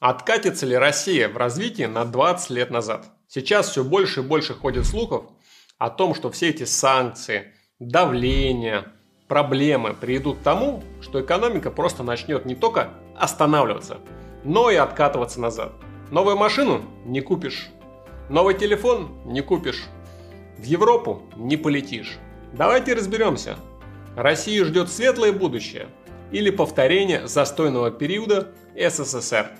Откатится ли Россия в развитии на 20 лет назад? Сейчас все больше и больше ходит слухов о том, что все эти санкции, давление, проблемы приведут к тому, что экономика просто начнет не только останавливаться, но и откатываться назад. Новую машину не купишь, новый телефон не купишь, в Европу не полетишь. Давайте разберемся. Россию ждет светлое будущее или повторение застойного периода СССР.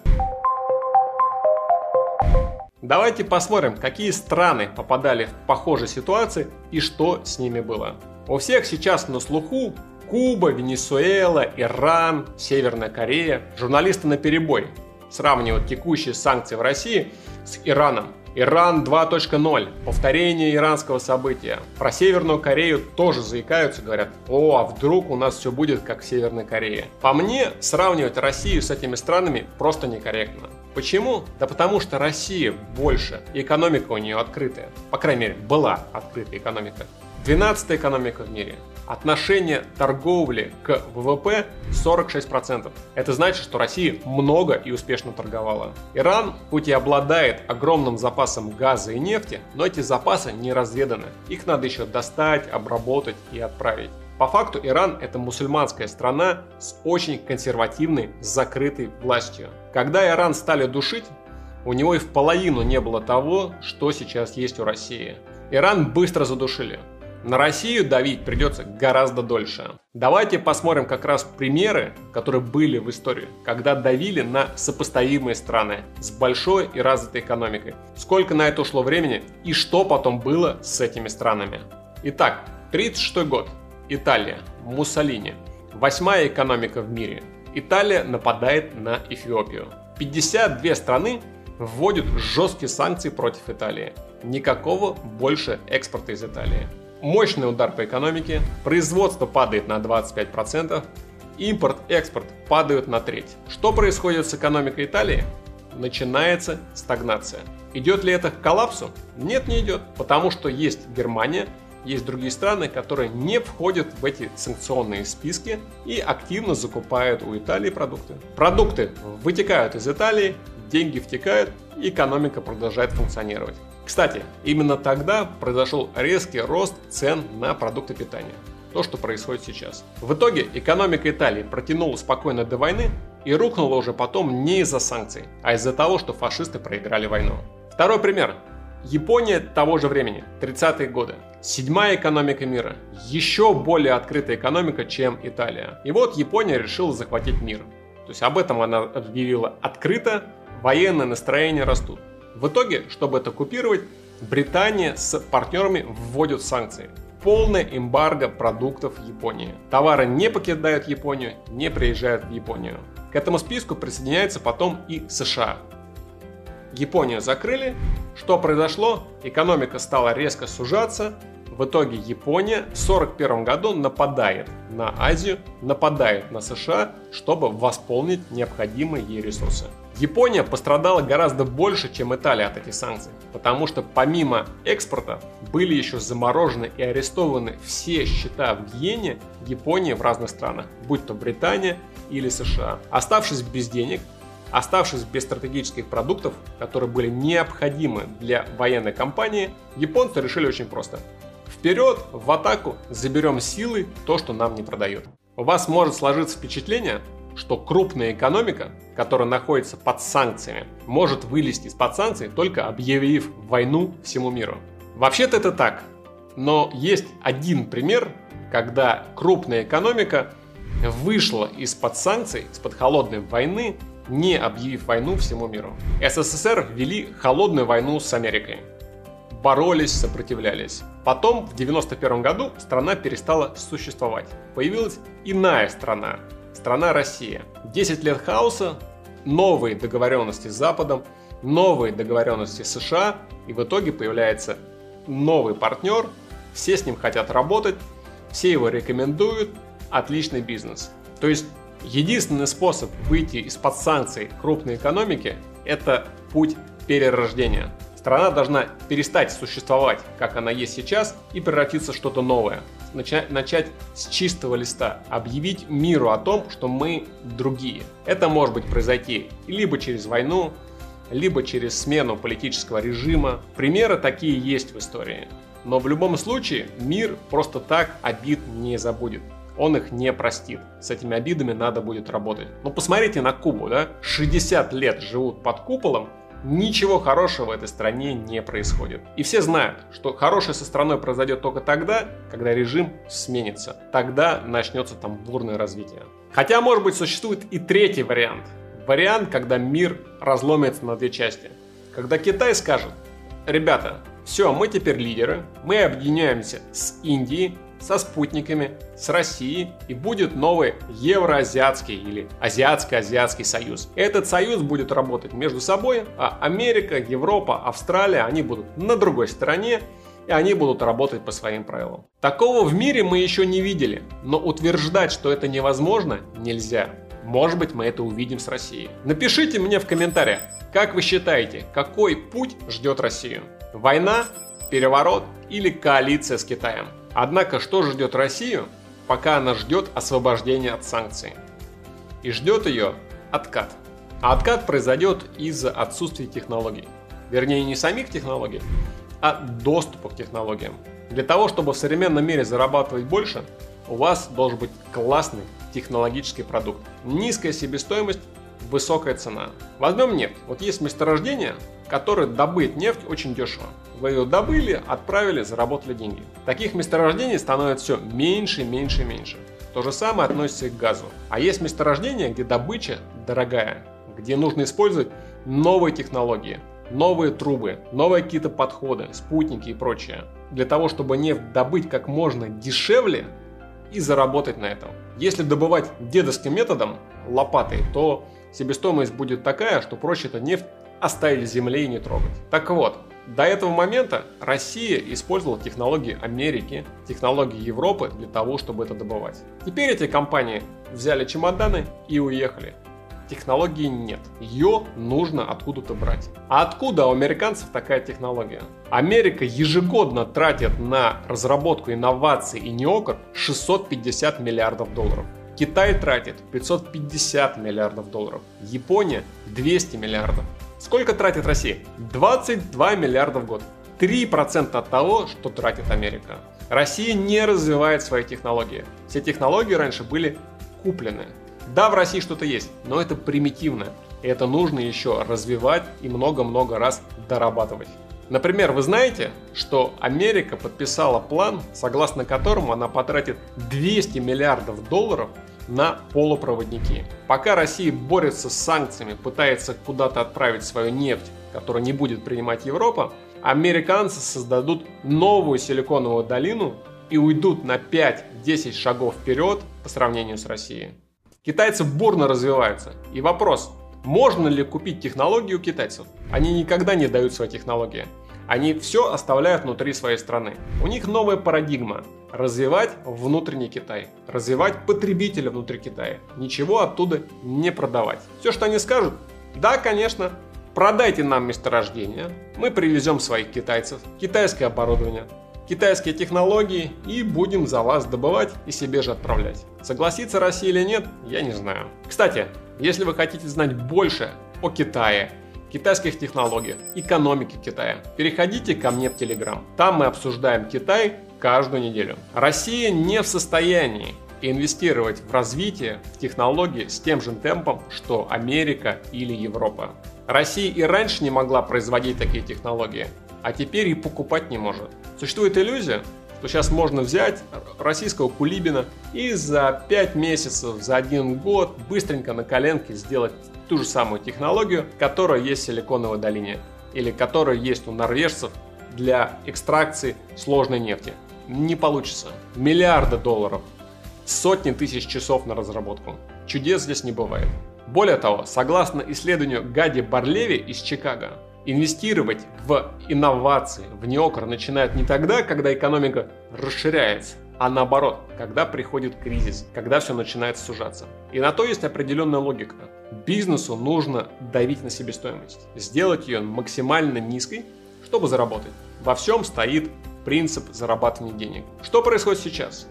Давайте посмотрим, какие страны попадали в похожие ситуации и что с ними было. У всех сейчас на слуху Куба, Венесуэла, Иран, Северная Корея. Журналисты на перебой сравнивают текущие санкции в России с Ираном. Иран 2.0. Повторение иранского события. Про Северную Корею тоже заикаются, говорят, о, а вдруг у нас все будет как в Северной Корее. По мне, сравнивать Россию с этими странами просто некорректно. Почему? Да потому что Россия больше, экономика у нее открытая. По крайней мере, была открытая экономика. 12 экономика в мире. Отношение торговли к ВВП 46%. Это значит, что Россия много и успешно торговала. Иран, хоть и обладает огромным запасом газа и нефти, но эти запасы не разведаны. Их надо еще достать, обработать и отправить. По факту Иран это мусульманская страна с очень консервативной, закрытой властью. Когда Иран стали душить, у него и в половину не было того, что сейчас есть у России. Иран быстро задушили. На Россию давить придется гораздо дольше. Давайте посмотрим как раз примеры, которые были в истории, когда давили на сопоставимые страны с большой и развитой экономикой. Сколько на это ушло времени и что потом было с этими странами. Итак, 36 год. Италия. Муссолини. Восьмая экономика в мире. Италия нападает на Эфиопию. 52 страны вводят жесткие санкции против Италии. Никакого больше экспорта из Италии. Мощный удар по экономике, производство падает на 25%, импорт-экспорт падают на треть. Что происходит с экономикой Италии? Начинается стагнация. Идет ли это к коллапсу? Нет, не идет, потому что есть Германия, есть другие страны, которые не входят в эти санкционные списки и активно закупают у Италии продукты. Продукты вытекают из Италии, деньги втекают, экономика продолжает функционировать. Кстати, именно тогда произошел резкий рост цен на продукты питания. То, что происходит сейчас. В итоге экономика Италии протянула спокойно до войны и рухнула уже потом не из-за санкций, а из-за того, что фашисты проиграли войну. Второй пример. Япония того же времени, 30-е годы. Седьмая экономика мира. Еще более открытая экономика, чем Италия. И вот Япония решила захватить мир. То есть об этом она объявила открыто, военные настроения растут. В итоге, чтобы это купировать, Британия с партнерами вводят санкции. Полная эмбарго продуктов Японии. Товары не покидают Японию, не приезжают в Японию. К этому списку присоединяется потом и США. Японию закрыли. Что произошло? Экономика стала резко сужаться. В итоге Япония в 1941 году нападает на Азию, нападает на США, чтобы восполнить необходимые ей ресурсы. Япония пострадала гораздо больше, чем Италия от этих санкций, потому что помимо экспорта были еще заморожены и арестованы все счета в иене Японии в разных странах, будь то Британия или США. Оставшись без денег, Оставшись без стратегических продуктов, которые были необходимы для военной кампании, японцы решили очень просто. Вперед, в атаку, заберем силы то, что нам не продают. У вас может сложиться впечатление, что крупная экономика, которая находится под санкциями, может вылезти из-под санкций, только объявив войну всему миру. Вообще-то это так, но есть один пример, когда крупная экономика вышла из-под санкций, из-под холодной войны не объявив войну всему миру. СССР вели холодную войну с Америкой. Боролись, сопротивлялись. Потом, в 1991 году, страна перестала существовать. Появилась иная страна. Страна Россия. 10 лет хаоса, новые договоренности с Западом, новые договоренности с США, и в итоге появляется новый партнер, все с ним хотят работать, все его рекомендуют, отличный бизнес. То есть Единственный способ выйти из-под санкций крупной экономики – это путь перерождения. Страна должна перестать существовать, как она есть сейчас, и превратиться в что-то новое. Начать, начать с чистого листа, объявить миру о том, что мы другие. Это может быть произойти либо через войну, либо через смену политического режима. Примеры такие есть в истории. Но в любом случае мир просто так обид не забудет. Он их не простит. С этими обидами надо будет работать. Ну посмотрите на Кубу, да? 60 лет живут под куполом, ничего хорошего в этой стране не происходит. И все знают, что хорошее со страной произойдет только тогда, когда режим сменится. Тогда начнется там бурное развитие. Хотя, может быть, существует и третий вариант. Вариант, когда мир разломится на две части. Когда Китай скажет, ребята, все, мы теперь лидеры, мы объединяемся с Индией, со спутниками, с Россией и будет новый Евроазиатский или Азиатско-Азиатский союз. Этот союз будет работать между собой, а Америка, Европа, Австралия, они будут на другой стороне, и они будут работать по своим правилам. Такого в мире мы еще не видели, но утверждать, что это невозможно, нельзя. Может быть, мы это увидим с Россией. Напишите мне в комментариях, как вы считаете, какой путь ждет Россию? Война, переворот или коалиция с Китаем? Однако, что ждет Россию, пока она ждет освобождения от санкций? И ждет ее откат. А откат произойдет из-за отсутствия технологий. Вернее, не самих технологий, а доступа к технологиям. Для того, чтобы в современном мире зарабатывать больше, у вас должен быть классный технологический продукт. Низкая себестоимость, высокая цена. Возьмем нефть. Вот есть месторождение, которое добыть нефть очень дешево. Вы ее добыли, отправили, заработали деньги. Таких месторождений становится все меньше, меньше, меньше. То же самое относится и к газу. А есть месторождения, где добыча дорогая, где нужно использовать новые технологии, новые трубы, новые какие-то подходы, спутники и прочее. Для того, чтобы нефть добыть как можно дешевле и заработать на этом. Если добывать дедовским методом, лопатой, то себестоимость будет такая, что проще эту нефть оставить в земле и не трогать. Так вот, до этого момента Россия использовала технологии Америки, технологии Европы для того, чтобы это добывать. Теперь эти компании взяли чемоданы и уехали. Технологии нет. Ее нужно откуда-то брать. А откуда у американцев такая технология? Америка ежегодно тратит на разработку инноваций и неокр 650 миллиардов долларов. Китай тратит 550 миллиардов долларов. Япония 200 миллиардов. Сколько тратит Россия? 22 миллиарда в год. 3% от того, что тратит Америка. Россия не развивает свои технологии. Все технологии раньше были куплены. Да, в России что-то есть, но это примитивно. И это нужно еще развивать и много-много раз дорабатывать. Например, вы знаете, что Америка подписала план, согласно которому она потратит 200 миллиардов долларов на полупроводники. Пока Россия борется с санкциями, пытается куда-то отправить свою нефть, которую не будет принимать Европа, американцы создадут новую силиконовую долину и уйдут на 5-10 шагов вперед по сравнению с Россией. Китайцы бурно развиваются. И вопрос, можно ли купить технологии у китайцев? Они никогда не дают свои технологии. Они все оставляют внутри своей страны. У них новая парадигма. Развивать внутренний Китай. Развивать потребителя внутри Китая. Ничего оттуда не продавать. Все, что они скажут, да, конечно, продайте нам месторождение, мы привезем своих китайцев, китайское оборудование, китайские технологии и будем за вас добывать и себе же отправлять. Согласится Россия или нет, я не знаю. Кстати, если вы хотите знать больше о Китае, китайских технологиях, экономике Китая, переходите ко мне в Телеграм. Там мы обсуждаем Китай каждую неделю. Россия не в состоянии инвестировать в развитие, в технологии с тем же темпом, что Америка или Европа. Россия и раньше не могла производить такие технологии, а теперь и покупать не может. Существует иллюзия, что сейчас можно взять российского кулибина и за 5 месяцев, за один год быстренько на коленке сделать ту же самую технологию, которая есть в Силиконовой долине или которая есть у норвежцев для экстракции сложной нефти. Не получится. Миллиарды долларов, сотни тысяч часов на разработку. Чудес здесь не бывает. Более того, согласно исследованию Гади Барлеви из Чикаго, инвестировать в инновации, в неокр начинают не тогда, когда экономика расширяется, а наоборот, когда приходит кризис, когда все начинает сужаться. И на то есть определенная логика. Бизнесу нужно давить на себестоимость, сделать ее максимально низкой, чтобы заработать. Во всем стоит принцип зарабатывания денег. Что происходит сейчас?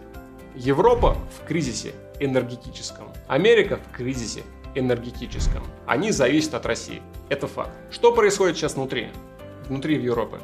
Европа в кризисе энергетическом. Америка в кризисе энергетическом. Они зависят от России. Это факт. Что происходит сейчас внутри? Внутри Европы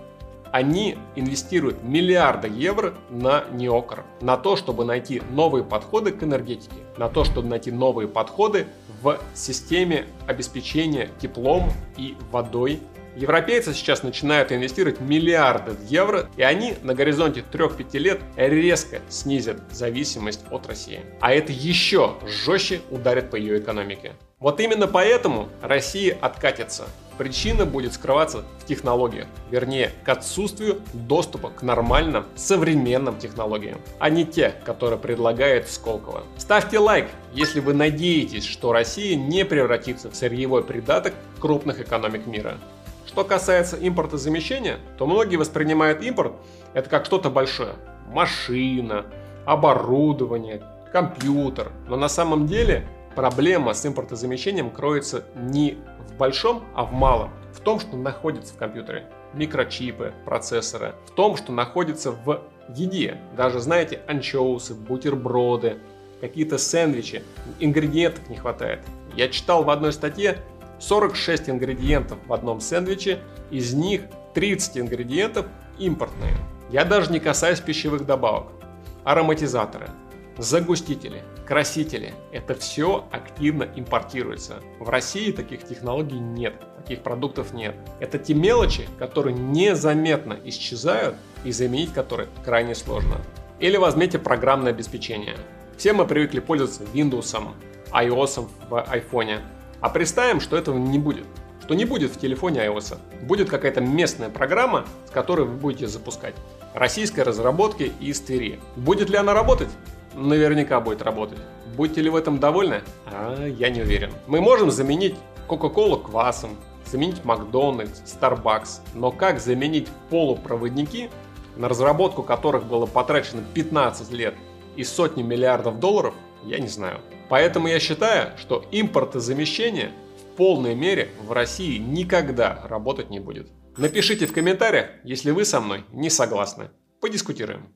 они инвестируют миллиарды евро на неокр, на то, чтобы найти новые подходы к энергетике, на то, чтобы найти новые подходы в системе обеспечения теплом и водой Европейцы сейчас начинают инвестировать миллиарды евро, и они на горизонте 3-5 лет резко снизят зависимость от России. А это еще жестче ударит по ее экономике. Вот именно поэтому Россия откатится. Причина будет скрываться в технологиях, вернее, к отсутствию доступа к нормальным современным технологиям, а не те, которые предлагает Сколково. Ставьте лайк, если вы надеетесь, что Россия не превратится в сырьевой придаток крупных экономик мира. Что касается импортозамещения, то многие воспринимают импорт это как что-то большое. Машина, оборудование, компьютер. Но на самом деле проблема с импортозамещением кроется не в большом, а в малом. В том, что находится в компьютере. Микрочипы, процессоры. В том, что находится в еде. Даже, знаете, анчоусы, бутерброды, какие-то сэндвичи. Ингредиентов не хватает. Я читал в одной статье, 46 ингредиентов в одном сэндвиче, из них 30 ингредиентов импортные. Я даже не касаюсь пищевых добавок. Ароматизаторы, загустители, красители – это все активно импортируется. В России таких технологий нет, таких продуктов нет. Это те мелочи, которые незаметно исчезают и заменить которые крайне сложно. Или возьмите программное обеспечение. Все мы привыкли пользоваться Windows, iOS в iPhone. А представим, что этого не будет. Что не будет в телефоне iOS. Будет какая-то местная программа, с которой вы будете запускать. Российской разработки из Твери. Будет ли она работать? Наверняка будет работать. Будете ли в этом довольны? А, я не уверен. Мы можем заменить Coca-Cola квасом, заменить Макдональдс, Starbucks. Но как заменить полупроводники, на разработку которых было потрачено 15 лет и сотни миллиардов долларов, я не знаю. Поэтому я считаю, что импортозамещение в полной мере в России никогда работать не будет. Напишите в комментариях, если вы со мной не согласны. Подискутируем.